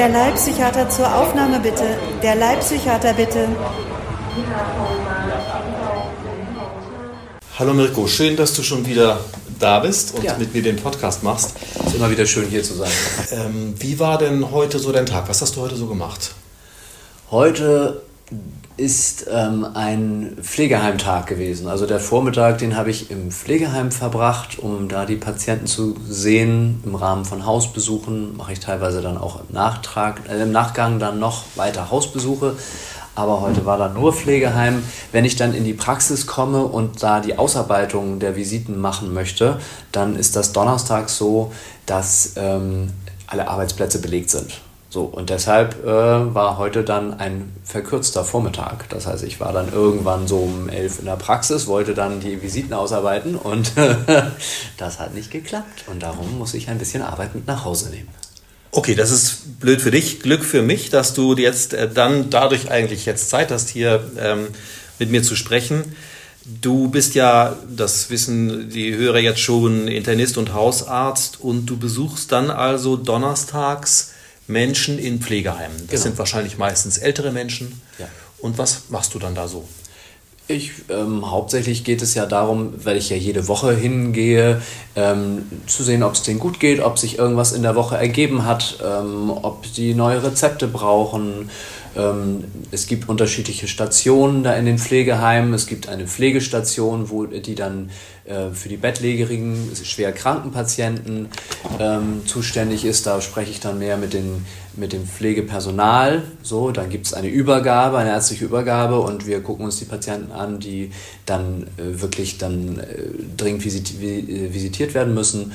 Der Leibpsychiater zur Aufnahme bitte. Der Leibpsychiater bitte. Hallo Mirko, schön, dass du schon wieder da bist und Ja. mit mir den Podcast machst. Ist immer wieder schön hier zu sein. Ähm, wie war denn heute so dein Tag? Was hast du heute so gemacht? Heute ist ähm, ein Pflegeheimtag gewesen. Also der Vormittag, den habe ich im Pflegeheim verbracht, um da die Patienten zu sehen. Im Rahmen von Hausbesuchen mache ich teilweise dann auch im, Nachtrag, äh, im Nachgang dann noch weiter Hausbesuche. Aber heute war da nur Pflegeheim. Wenn ich dann in die Praxis komme und da die Ausarbeitung der Visiten machen möchte, dann ist das donnerstags so, dass ähm, alle Arbeitsplätze belegt sind. So, und deshalb äh, war heute dann ein verkürzter Vormittag. Das heißt, ich war dann irgendwann so um elf in der Praxis, wollte dann die Visiten ausarbeiten und das hat nicht geklappt. Und darum muss ich ein bisschen Arbeit mit nach Hause nehmen. Okay, das ist blöd für dich, Glück für mich, dass du jetzt äh, dann dadurch eigentlich jetzt Zeit hast, hier ähm, mit mir zu sprechen. Du bist ja, das wissen die Hörer jetzt schon, Internist und Hausarzt und du besuchst dann also donnerstags Menschen in Pflegeheimen. Das Genau. sind wahrscheinlich meistens ältere Menschen. Ja. Und was machst du dann da so? Ich, ähm, hauptsächlich geht es ja darum, weil ich ja jede Woche hingehe, ähm, zu sehen, ob es denen gut geht, ob sich irgendwas in der Woche ergeben hat, ähm, ob die neue Rezepte brauchen. Ähm, es gibt unterschiedliche Stationen da in den Pflegeheimen. Es gibt eine Pflegestation, wo die dann äh, für die bettlägerigen, schwer kranken Patienten ähm, zuständig ist. Da spreche ich dann mehr mit, den, mit dem Pflegepersonal. So, dann gibt es eine Übergabe, eine ärztliche Übergabe und wir gucken uns die Patienten an, die dann äh, wirklich dann äh, dringend visit vi- visitiert werden müssen.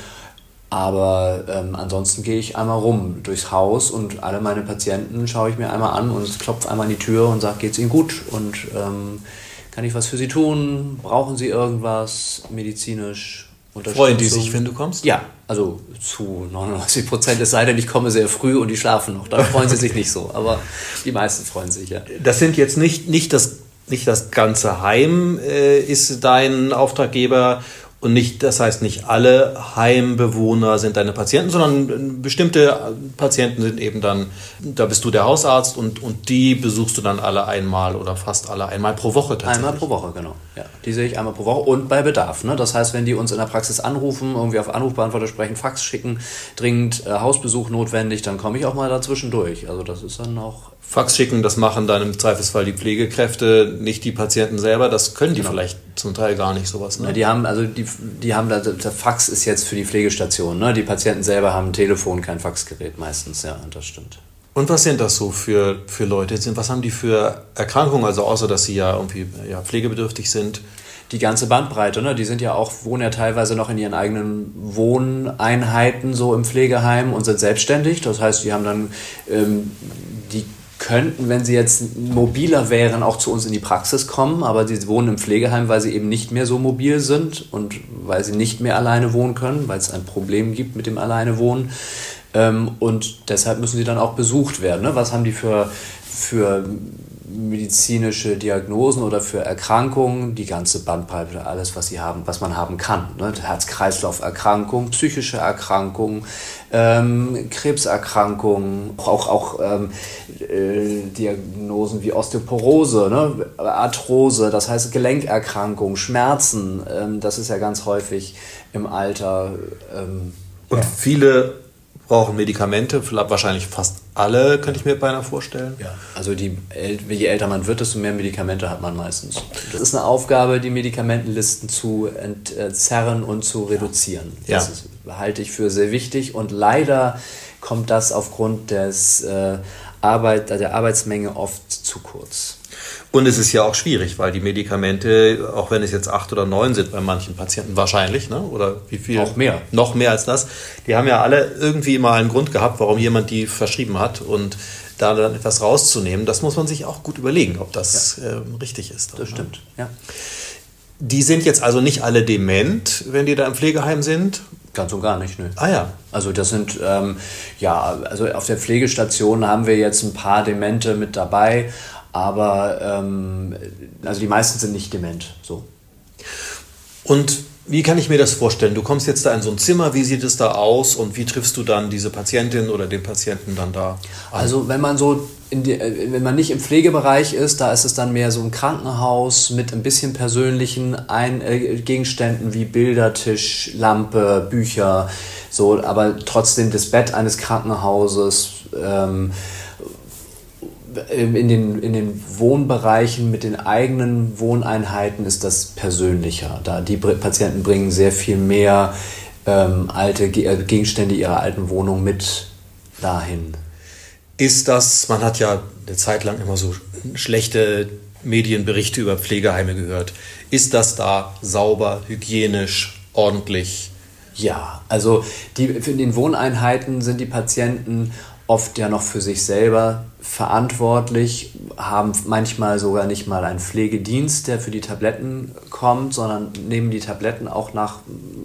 Aber ähm, ansonsten gehe ich einmal rum durchs Haus und alle meine Patienten schaue ich mir einmal an und klopfe einmal an die Tür und sage, geht's Ihnen gut? Und ähm, kann ich was für Sie tun? Brauchen Sie irgendwas medizinisch? Freuen die sich, wenn du kommst? Ja, also zu 99 Prozent, es sei denn, ich komme sehr früh und die schlafen noch. Dann freuen sie sich nicht so, aber die meisten freuen sich, ja. Das sind jetzt nicht, nicht, das, nicht das ganze Heim äh, ist dein Auftraggeber und nicht, das heißt nicht alle Heimbewohner sind deine Patienten, sondern bestimmte Patienten sind eben dann, da bist du der Hausarzt und, und die besuchst du dann alle einmal oder fast alle einmal pro Woche tatsächlich. Einmal pro Woche, genau. Ja, die sehe ich einmal pro Woche und bei Bedarf. Ne? Das heißt, wenn die uns in der Praxis anrufen, irgendwie auf Anrufbeantworter sprechen, Fax schicken, dringend äh, Hausbesuch notwendig, dann komme ich auch mal dazwischen durch. Also das ist dann auch Fax schicken, das machen dann im Zweifelsfall die Pflegekräfte, nicht die Patienten selber. Das können die Genau. vielleicht zum Teil gar nicht sowas. Ne? Ja, die haben, also die, die haben da, der Fax ist jetzt für die Pflegestation, ne? Die Patienten selber haben ein Telefon, kein Faxgerät meistens, ja, und das stimmt. Und was sind das so für, für Leute? Was haben die für Erkrankungen? Also außer, dass sie ja irgendwie ja, pflegebedürftig sind. Die ganze Bandbreite, ne? Die sind ja auch, wohnen ja teilweise noch in ihren eigenen Wohneinheiten so im Pflegeheim und sind selbstständig. Das heißt, die haben dann, ähm, die könnten, wenn sie jetzt mobiler wären, auch zu uns in die Praxis kommen, aber sie wohnen im Pflegeheim, weil sie eben nicht mehr so mobil sind und weil sie nicht mehr alleine wohnen können, weil es ein Problem gibt mit dem Alleinewohnen. Ähm, und deshalb müssen sie dann auch besucht werden. Ne? Was haben die für, für medizinische Diagnosen oder für Erkrankungen? Die ganze Bandbreite, alles, was sie haben, was man haben kann. Ne? Herz-Kreislauf-Erkrankungen, psychische Erkrankungen, ähm, Krebserkrankungen, auch, auch ähm, äh, Diagnosen wie Osteoporose, ne? Arthrose, das heißt Gelenkerkrankungen, Schmerzen. Ähm, das ist ja ganz häufig im Alter. Ähm, Und viele brauchen Medikamente, wahrscheinlich fast alle, könnte ich mir beinahe vorstellen. Ja, also die, je älter man wird, desto mehr Medikamente hat man meistens. Das ist eine Aufgabe, die Medikamentenlisten zu entzerren und zu reduzieren. Das Ja. ist, halte ich für sehr wichtig und leider kommt das aufgrund des, äh, Arbeit, der Arbeitsmenge oft zu kurz. Und es ist ja auch schwierig, weil die Medikamente, auch wenn es jetzt acht oder neun sind bei manchen Patienten wahrscheinlich, ne? oder wie viel? Auch mehr. Noch mehr als das. Die haben ja alle irgendwie mal einen Grund gehabt, warum jemand die verschrieben hat. Und da dann etwas rauszunehmen, das muss man sich auch gut überlegen, ob das ähm, richtig ist. Das stimmt, ja. Die sind jetzt also nicht alle dement, wenn die da im Pflegeheim sind. Ganz und gar nicht, nö. Ah ja. Also das sind, ähm, ja, also auf der Pflegestation haben wir jetzt ein paar Demente mit dabei, aber ähm, also die meisten sind nicht dement, so. Und Wie kann ich mir das vorstellen? Du kommst jetzt da in so ein Zimmer, wie sieht es da aus und wie triffst du dann diese Patientin oder den Patienten dann da? An? Also wenn man so, die, äh, wenn man nicht im Pflegebereich ist, da ist es dann mehr so ein Krankenhaus mit ein bisschen persönlichen ein äh, Gegenständen wie Bilder, Tisch, Lampe, Bücher, so, aber trotzdem das Bett eines Krankenhauses. Ähm, in den, in den Wohnbereichen mit den eigenen Wohneinheiten ist das persönlicher. Da die Patienten bringen sehr viel mehr ähm, alte äh, Gegenstände ihrer alten Wohnung mit dahin. Ist das, man hat ja eine Zeit lang immer so schlechte Medienberichte über Pflegeheime gehört. Ist das da sauber, hygienisch, ordentlich? Ja, also die, in den Wohneinheiten sind die Patienten oft ja noch für sich selber verantwortlich, haben manchmal sogar nicht mal einen Pflegedienst, der für die Tabletten kommt, sondern nehmen die Tabletten auch nach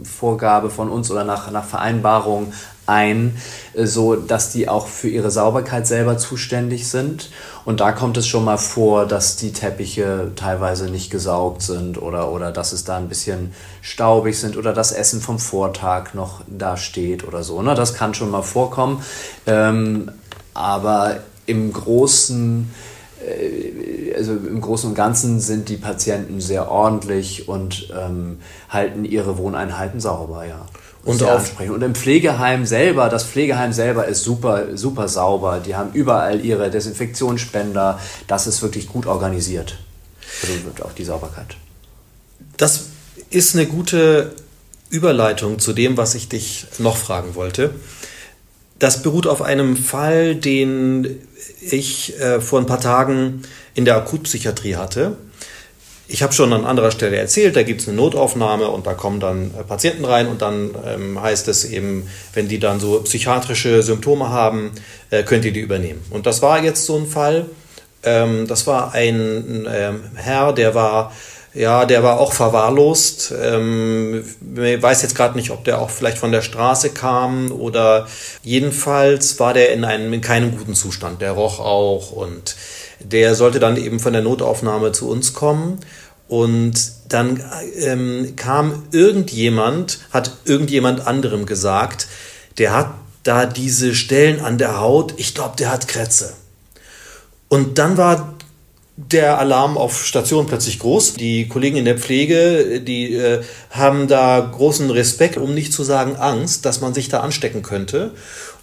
Vorgabe von uns oder nach, nach Vereinbarung ein, äh, so dass die auch für ihre Sauberkeit selber zuständig sind. Und da kommt es schon mal vor, dass die Teppiche teilweise nicht gesaugt sind oder, oder dass es da ein bisschen staubig sind oder das Essen vom Vortag noch da steht oder so. Ne? Das kann schon mal vorkommen. Ähm, aber im Großen also im Großen und Ganzen sind die Patienten sehr ordentlich und ähm, halten ihre Wohneinheiten sauber, ja. Und, ansprechen. und im Pflegeheim selber, das Pflegeheim selber ist super, super sauber. Die haben überall ihre Desinfektionsspender. Das ist wirklich gut organisiert. Also auch die Sauberkeit. Das ist eine gute Überleitung zu dem, was ich dich noch fragen wollte. Das beruht auf einem Fall, den ich äh, vor ein paar Tagen in der Akutpsychiatrie hatte. Ich habe schon an anderer Stelle erzählt, da gibt es eine Notaufnahme und da kommen dann äh, Patienten rein und dann ähm, heißt es eben, wenn die dann so psychiatrische Symptome haben, äh, könnt ihr die übernehmen. Und das war jetzt so ein Fall. Ähm, das war ein ähm, Herr, der war ja, der war auch verwahrlost. Ähm, weiß jetzt gerade nicht, ob der auch vielleicht von der Straße kam oder jedenfalls war der in einem in keinem guten Zustand. Der roch auch und der sollte dann eben von der Notaufnahme zu uns kommen. Und dann ähm, kam irgendjemand, hat irgendjemand anderem gesagt, der hat da diese Stellen an der Haut, ich glaube, der hat Krätze. Und dann war der Alarm auf Station plötzlich groß. Die Kollegen in der Pflege, die äh, haben da großen Respekt, um nicht zu sagen Angst, dass man sich da anstecken könnte.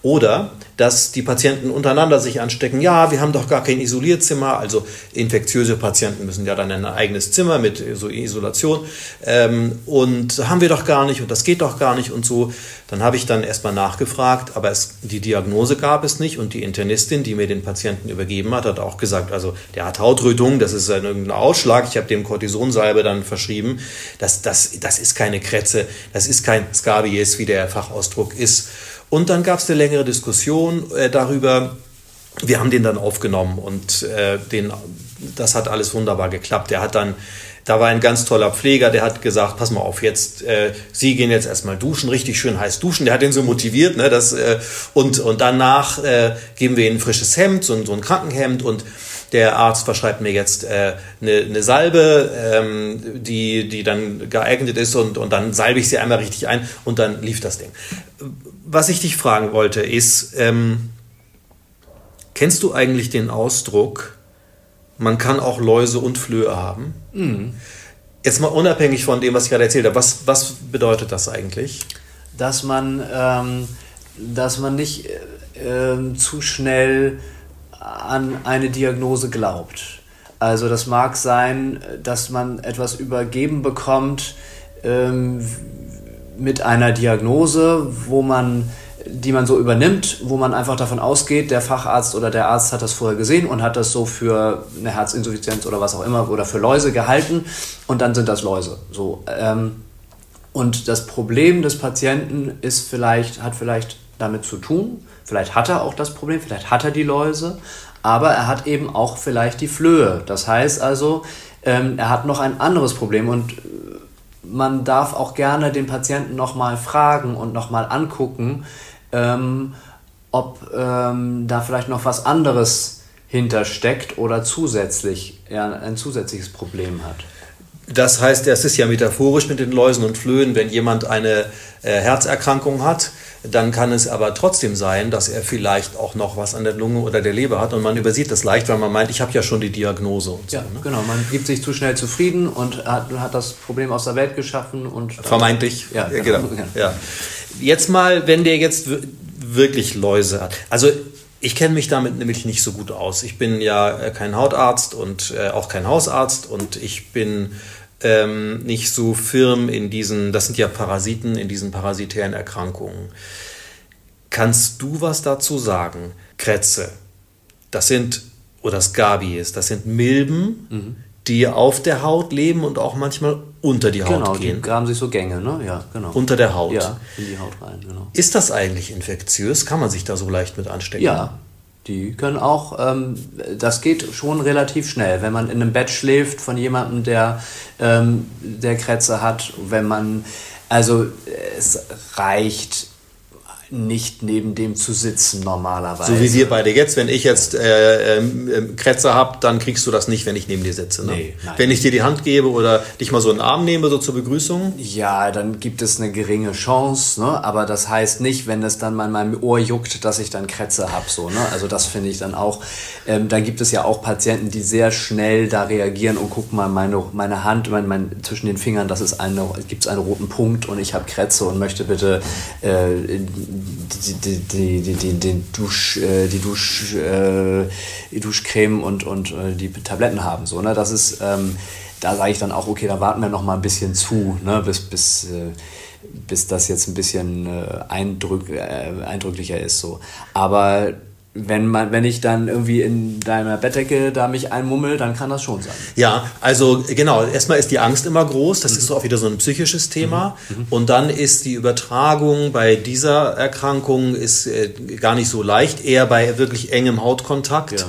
Oder dass die Patienten untereinander sich anstecken. Ja, wir haben doch gar kein Isolierzimmer. Also infektiöse Patienten müssen ja dann in ein eigenes Zimmer mit so Isolation. Ähm, und haben wir doch gar nicht und das geht doch gar nicht und so. Dann habe ich dann erstmal nachgefragt, aber es, die Diagnose gab es nicht und die Internistin, die mir den Patienten übergeben hat, hat auch gesagt, also der hat Hautrötung, das ist ein irgendein Ausschlag. Ich habe dem Cortisonsalbe dann verschrieben. Das, das, das ist keine Krätze, das ist kein Skabies, wie der Fachausdruck ist. Und dann gab es eine längere Diskussion äh, darüber. Wir haben den dann aufgenommen und äh, den, das hat alles wunderbar geklappt. Der hat dann, da war ein ganz toller Pfleger, der hat gesagt, pass mal auf, jetzt, äh, Sie gehen jetzt erstmal duschen, richtig schön heiß duschen. Der hat den so motiviert, ne, das, äh, und, und danach äh, geben wir Ihnen ein frisches Hemd, so, so ein Krankenhemd und der Arzt verschreibt mir jetzt äh, eine, eine Salbe, ähm, die, die dann geeignet ist und, und dann salbe ich sie einmal richtig ein und dann lief das Ding. Was ich dich fragen wollte ist, ähm, kennst du eigentlich den Ausdruck, man kann auch Läuse und Flöhe haben? Mhm. Jetzt mal unabhängig von dem, was ich gerade erzählt habe, was, was bedeutet das eigentlich? Dass man, ähm, dass man nicht äh, zu schnell an eine Diagnose glaubt. Also das mag sein, dass man etwas übergeben bekommt ähm, mit einer Diagnose, wo man die man so übernimmt, wo man einfach davon ausgeht, der Facharzt oder der Arzt hat das vorher gesehen und hat das so für eine Herzinsuffizienz oder was auch immer oder für Läuse gehalten und dann sind das Läuse. So, ähm, und das Problem des Patienten ist vielleicht, hat vielleicht damit zu tun, Vielleicht hat er auch das Problem, vielleicht hat er die Läuse, aber er hat eben auch vielleicht die Flöhe. Das heißt also, ähm, er hat noch ein anderes Problem und äh, man darf auch gerne den Patienten nochmal fragen und nochmal angucken, ähm, ob ähm, da vielleicht noch was anderes hintersteckt oder zusätzlich er ein zusätzliches Problem hat. Das heißt, es ist ja metaphorisch mit den Läusen und Flöhen, wenn jemand eine äh, Herzerkrankung hat, dann kann es aber trotzdem sein, dass er vielleicht auch noch was an der Lunge oder der Leber hat und man übersieht das leicht, weil man meint, ich habe ja schon die Diagnose. Und ja, so, ne? genau. Man gibt sich zu schnell zufrieden und hat, hat das Problem aus der Welt geschaffen und vermeintlich. Ja, genau. genau. Ja. Jetzt mal, wenn der jetzt wirklich Läuse hat. Also ich kenne mich damit nämlich nicht so gut aus. Ich bin ja äh, kein Hautarzt und äh, auch kein Hausarzt und ich bin ähm, nicht so firm in diesen, das sind ja Parasiten, in diesen parasitären Erkrankungen. Kannst du was dazu sagen? Krätze, das sind, oder Scabies, das sind Milben, mhm. die auf der Haut leben und auch manchmal unter die Haut genau, gehen. Genau, die graben sich so Gänge, ne? Ja, genau. Unter der Haut. Ja, in die Haut rein, genau. Ist das eigentlich infektiös? Kann man sich da so leicht mit anstecken? Ja, die können auch, ähm, das geht schon relativ schnell. Wenn man in einem Bett schläft von jemandem, der, ähm, der Krätze hat, wenn man, also es reicht nicht neben dem zu sitzen normalerweise. So wie wir beide jetzt. Wenn ich jetzt äh, äh, Krätze habe, dann kriegst du das nicht, wenn ich neben dir sitze. Ne? Nee, nein. Wenn ich dir die Hand gebe oder dich mal so einen Arm nehme, so zur Begrüßung? Ja, dann gibt es eine geringe Chance. Ne? Aber das heißt nicht, wenn es dann mal in meinem Ohr juckt, dass ich dann Krätze habe. So, ne? Also das finde ich dann auch. Ähm, dann gibt es ja auch Patienten, die sehr schnell da reagieren und guck mal, meine, meine Hand mein, mein, zwischen den Fingern, das ist eine, gibt es einen roten Punkt und ich habe Krätze und möchte bitte äh, die, die, die, die, die, Dusch, äh, die, Dusch, äh, die Duschcreme und, und äh, die Tabletten haben. So, ne? Das ist, ähm, da sage ich dann auch, okay, da warten wir noch mal ein bisschen zu, ne? bis, bis, äh, bis das jetzt ein bisschen äh, eindrück, äh, eindrücklicher ist. So. Aber wenn man, wenn ich dann irgendwie in deiner Bettdecke da mich einmummel, dann kann das schon sein. Ja, also genau, erstmal ist die Angst immer groß, das mhm. ist auch wieder so ein psychisches Thema. Mhm. mhm. Und dann ist die Übertragung bei dieser Erkrankung ist äh, gar nicht so leicht, eher bei wirklich engem Hautkontakt. Ja.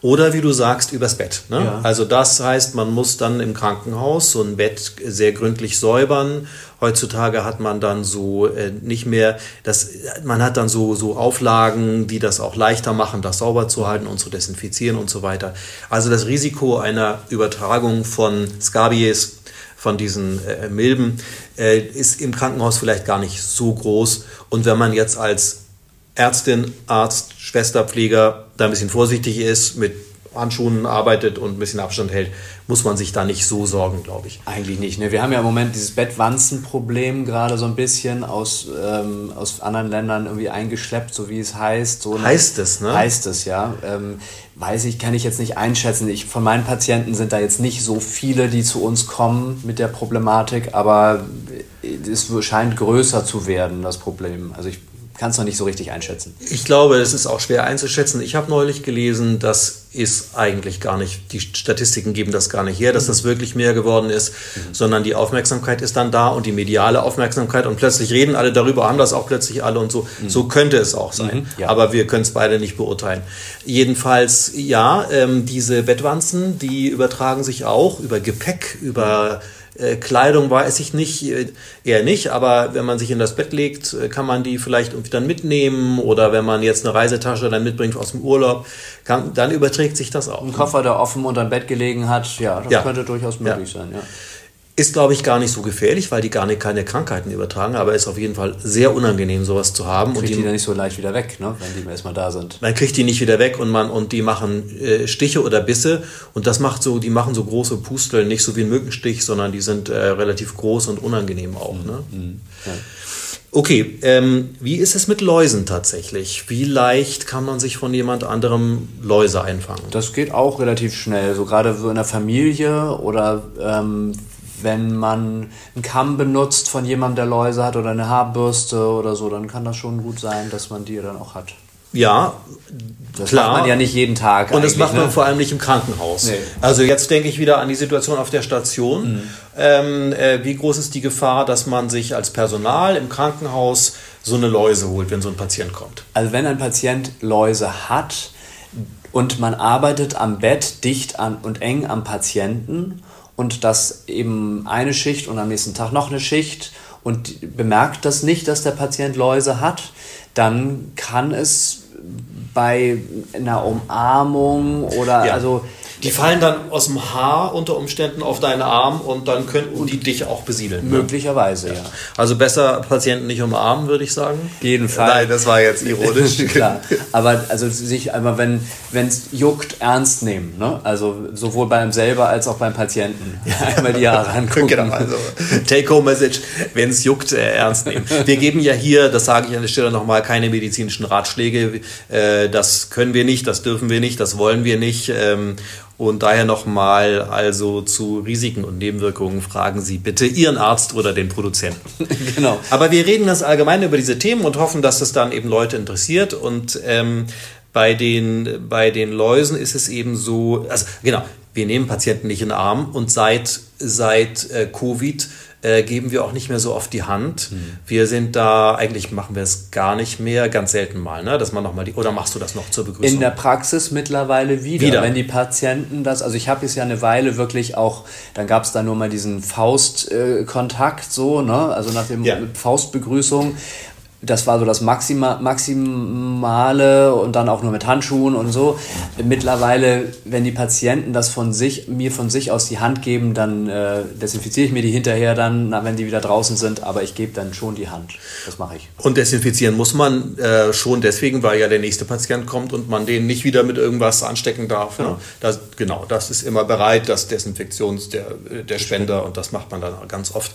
Oder wie du sagst, übers Bett. Ne? Ja. Also das heißt, man muss dann im Krankenhaus so ein Bett sehr gründlich säubern. Heutzutage hat man dann so äh, nicht mehr, das, man hat dann so, so Auflagen, die das auch leichter machen, das sauber zu halten und zu desinfizieren und so weiter. Also das Risiko einer Übertragung von Scabies, von diesen äh, Milben, äh, ist im Krankenhaus vielleicht gar nicht so groß. Und wenn man jetzt als Ärztin, Arzt, Schwester, Pfleger da ein bisschen vorsichtig ist, mit Handschuhen arbeitet und ein bisschen Abstand hält, muss man sich da nicht so sorgen, glaube ich. Eigentlich nicht. Ne? Wir haben ja im Moment dieses Bettwanzenproblem gerade so ein bisschen aus, ähm, aus anderen Ländern irgendwie eingeschleppt, so wie es heißt. So heißt es, ne? Heißt es, ja. Ähm, weiß ich, kann ich jetzt nicht einschätzen. Ich, von meinen Patienten sind da jetzt nicht so viele, die zu uns kommen mit der Problematik, aber es scheint größer zu werden, das Problem. Also ich kann es noch nicht so richtig einschätzen. Ich glaube, es ist auch schwer einzuschätzen. Ich habe neulich gelesen, das ist eigentlich gar nicht, die Statistiken geben das gar nicht her, dass das wirklich mehr geworden ist, mhm. sondern die Aufmerksamkeit ist dann da und die mediale Aufmerksamkeit und plötzlich reden alle darüber, haben das auch plötzlich alle und so. Mhm. So könnte es auch sein. Mhm, ja. Aber wir können es beide nicht beurteilen. Jedenfalls, ja, ähm, diese Bettwanzen, die übertragen sich auch über Gepäck, über äh, Kleidung weiß ich nicht, äh, eher nicht, aber wenn man sich in das Bett legt, äh, kann man die vielleicht irgendwie dann mitnehmen oder wenn man jetzt eine Reisetasche dann mitbringt aus dem Urlaub, kann, dann überträgt sich das auch. Ein Koffer, der offen unter dem Bett gelegen hat, ja, das ja. könnte durchaus möglich ja. sein, ja. Ist, glaube ich, gar nicht so gefährlich, weil die gar nicht keine Krankheiten übertragen, aber ist auf jeden Fall sehr unangenehm, sowas zu haben. Man kriegt und die, die dann nicht so leicht wieder weg, ne, wenn die erstmal da sind. Man kriegt die nicht wieder weg und man und die machen äh, Stiche oder Bisse und das macht so, die machen so große Pusteln, nicht so wie ein Mückenstich, sondern die sind äh, relativ groß und unangenehm auch. Mhm. Ne? Mhm. Ja. Okay, ähm, wie ist es mit Läusen tatsächlich? Wie leicht kann man sich von jemand anderem Läuse einfangen? Das geht auch relativ schnell. So gerade so in der Familie oder ähm, wenn man einen Kamm benutzt von jemandem, der Läuse hat oder eine Haarbürste oder so, dann kann das schon gut sein, dass man die dann auch hat. Ja, das klar. macht man ja nicht jeden Tag. Und das macht man ne? vor allem nicht im Krankenhaus. Nee. Also jetzt denke ich wieder an die Situation auf der Station. Mhm. Ähm, äh, wie groß ist die Gefahr, dass man sich als Personal im Krankenhaus so eine Läuse holt, wenn so ein Patient kommt? Also wenn ein Patient Läuse hat und man arbeitet am Bett dicht an und eng am Patienten und das eben eine Schicht und am nächsten Tag noch eine Schicht und bemerkt das nicht, dass der Patient Läuse hat, dann kann es bei einer Umarmung oder ja. also die fallen dann aus dem Haar unter Umständen auf deinen Arm und dann könnten die dich auch besiedeln. Ne? Möglicherweise, ne? ja. Also besser Patienten nicht umarmen, würde ich sagen. Jeden Fall. Nein, das war jetzt ironisch. Klar. Aber also sich einmal, wenn es juckt, ernst nehmen. Ne? Also sowohl beim selber als auch beim Patienten. Einmal die Haare angucken. genau, also Take-Home-Message, wenn es juckt, äh, ernst nehmen. Wir geben ja hier, das sage ich an der Stelle nochmal, keine medizinischen Ratschläge. Äh, das können wir nicht, das dürfen wir nicht, das wollen wir nicht. Ähm, und daher nochmal also zu Risiken und Nebenwirkungen fragen Sie bitte Ihren Arzt oder den Produzenten. genau. Aber wir reden ganz allgemein über diese Themen und hoffen, dass es dann eben Leute interessiert. Und ähm, bei, den, bei den Läusen ist es eben so, also genau, wir nehmen Patienten nicht in den Arm und seit, seit äh, Covid äh, geben wir auch nicht mehr so oft die Hand. Mhm. Wir sind da, eigentlich machen wir es gar nicht mehr, ganz selten mal, ne? dass man noch mal die, oder machst du das noch zur Begrüßung? In der Praxis mittlerweile wieder. wieder. Wenn die Patienten das, also ich habe es ja eine Weile wirklich auch, dann gab es da nur mal diesen Faustkontakt äh, so, ne? also nach dem ja. Faustbegrüßung das war so das Maxima, Maximale und dann auch nur mit Handschuhen und so. Mittlerweile, wenn die Patienten das von sich, mir von sich aus die Hand geben, dann äh, desinfiziere ich mir die hinterher dann, wenn die wieder draußen sind, aber ich gebe dann schon die Hand. Das mache ich. Und desinfizieren muss man äh, schon deswegen, weil ja der nächste Patient kommt und man den nicht wieder mit irgendwas anstecken darf. Ne? Genau, das, genau, das ist immer bereit, das Desinfektions, der, der Spender und das macht man dann ganz oft.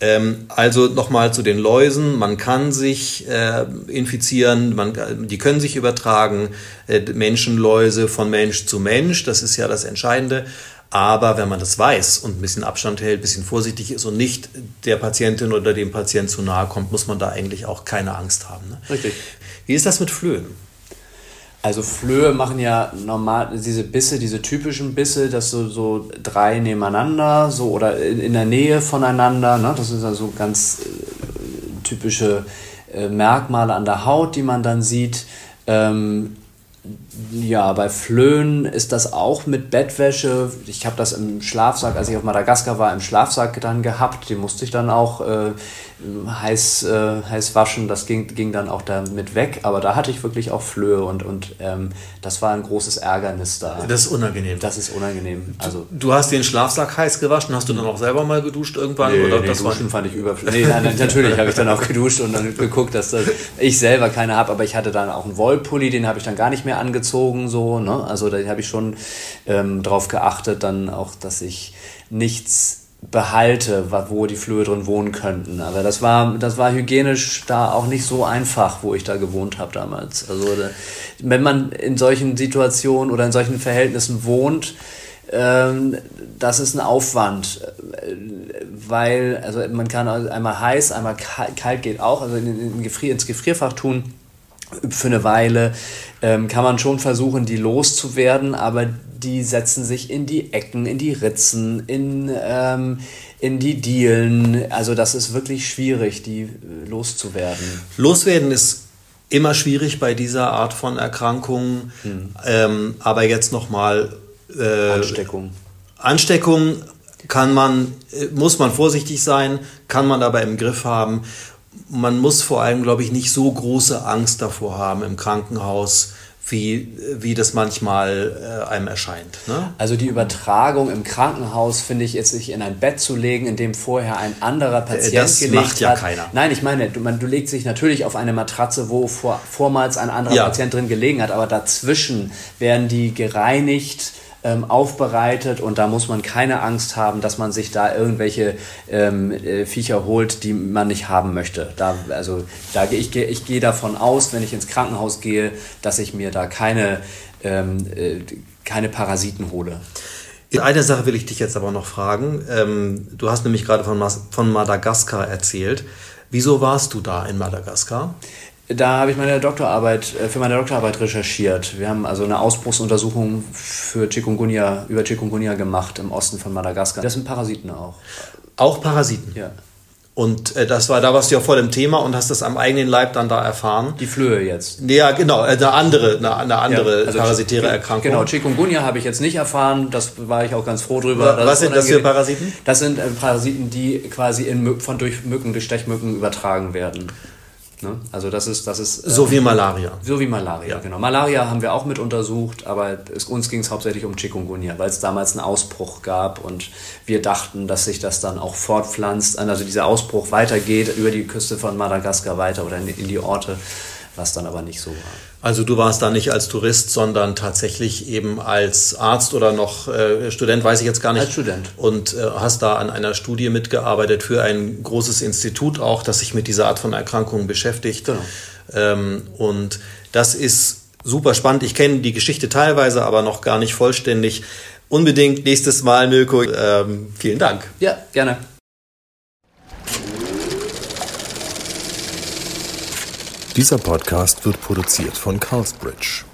Ähm, also nochmal zu den Läusen. Man kann sich äh, infizieren, man, die können sich übertragen, äh, Menschenläuse von Mensch zu Mensch, das ist ja das Entscheidende. Aber wenn man das weiß und ein bisschen Abstand hält, ein bisschen vorsichtig ist und nicht der Patientin oder dem Patienten zu nahe kommt, muss man da eigentlich auch keine Angst haben. Ne? Richtig. Wie ist das mit Flöhen? Also Flöhe machen ja normal diese Bisse, diese typischen Bisse, dass so, so drei nebeneinander, so oder in, in der Nähe voneinander. Ne? Das sind also ganz äh, typische äh, Merkmale an der Haut, die man dann sieht. Ähm, ja, bei Flöhen ist das auch mit Bettwäsche. Ich habe das im Schlafsack, als ich auf Madagaskar war, im Schlafsack dann gehabt. Die musste ich dann auch äh, heiß, äh, heiß waschen. Das ging, ging dann auch damit weg. Aber da hatte ich wirklich auch Flöhe und, und ähm, das war ein großes Ärgernis da. Das ist unangenehm. Das ist unangenehm. Also, du, du hast den Schlafsack heiß gewaschen. Hast du dann auch selber mal geduscht irgendwann? Nee, oder nee, das Duschen fand ich überflüssig. Nee, nein, natürlich habe ich dann auch geduscht und dann geguckt, dass das, ich selber keine habe. Aber ich hatte dann auch einen Wollpulli, den habe ich dann gar nicht mehr angezogen. So, ne? Also da habe ich schon ähm, drauf geachtet, dann auch, dass ich nichts behalte, wo die Flöhe drin wohnen könnten. Aber das war, das war hygienisch da auch nicht so einfach, wo ich da gewohnt habe damals. Also wenn man in solchen Situationen oder in solchen Verhältnissen wohnt, ähm, das ist ein Aufwand, weil also man kann einmal heiß, einmal kalt geht auch, also ins Gefrierfach tun für eine Weile ähm, kann man schon versuchen, die loszuwerden, aber die setzen sich in die Ecken, in die Ritzen, in, ähm, in die Dielen. Also das ist wirklich schwierig, die loszuwerden. Loswerden ist immer schwierig bei dieser Art von Erkrankungen. Hm. Ähm, aber jetzt nochmal. Äh, Ansteckung. Ansteckung kann man, äh, muss man vorsichtig sein, kann man aber im Griff haben man muss vor allem, glaube ich, nicht so große Angst davor haben im Krankenhaus, wie, wie das manchmal äh, einem erscheint. Ne? Also die Übertragung im Krankenhaus, finde ich, jetzt sich in ein Bett zu legen, in dem vorher ein anderer äh, Patient das gelegt macht ja hat. keiner. Nein, ich meine, du, man, du legst dich natürlich auf eine Matratze, wo vor, vormals ein anderer ja. Patient drin gelegen hat, aber dazwischen werden die gereinigt, ähm, aufbereitet und da muss man keine Angst haben, dass man sich da irgendwelche ähm, äh, Viecher holt, die man nicht haben möchte. Da, also da, ich, ich gehe davon aus, wenn ich ins Krankenhaus gehe, dass ich mir da keine, ähm, äh, keine Parasiten hole. Eine Sache will ich dich jetzt aber noch fragen. Ähm, du hast nämlich gerade von, von Madagaskar erzählt. Wieso warst du da in Madagaskar? Da habe ich meine Doktorarbeit, äh, für meine Doktorarbeit recherchiert. Wir haben also eine Ausbruchsuntersuchung für Chikungunya, über Chikungunya gemacht im Osten von Madagaskar. Das sind Parasiten auch. Auch Parasiten? Ja. Und äh, das war, da warst du ja vor dem Thema und hast das am eigenen Leib dann da erfahren. Die Flöhe jetzt. Ja, genau, äh, eine andere, eine, eine andere ja, also parasitäre Erkrankung. Genau, Chikungunya habe ich jetzt nicht erfahren, das war ich auch ganz froh drüber. Was, was sind das für Parasiten? Das sind Parasiten, die quasi in, von durch Mücken, durch Stechmücken übertragen werden. Ne? Also das ist, das ist äh, so wie Malaria. So wie Malaria, ja. genau. Malaria haben wir auch mit untersucht, aber es, uns ging es hauptsächlich um Chikungunya, weil es damals einen Ausbruch gab und wir dachten, dass sich das dann auch fortpflanzt, also dieser Ausbruch weitergeht über die Küste von Madagaskar weiter oder in, in die Orte, was dann aber nicht so war. Also du warst da nicht als Tourist, sondern tatsächlich eben als Arzt oder noch äh, Student, weiß ich jetzt gar nicht. Als Student. Und äh, hast da an einer Studie mitgearbeitet für ein großes Institut auch, das sich mit dieser Art von Erkrankungen beschäftigt. Genau. Ähm, und das ist super spannend. Ich kenne die Geschichte teilweise, aber noch gar nicht vollständig. Unbedingt nächstes Mal, Milko. Ähm, vielen Dank. Ja, gerne. Dieser Podcast wird produziert von Carlsbridge.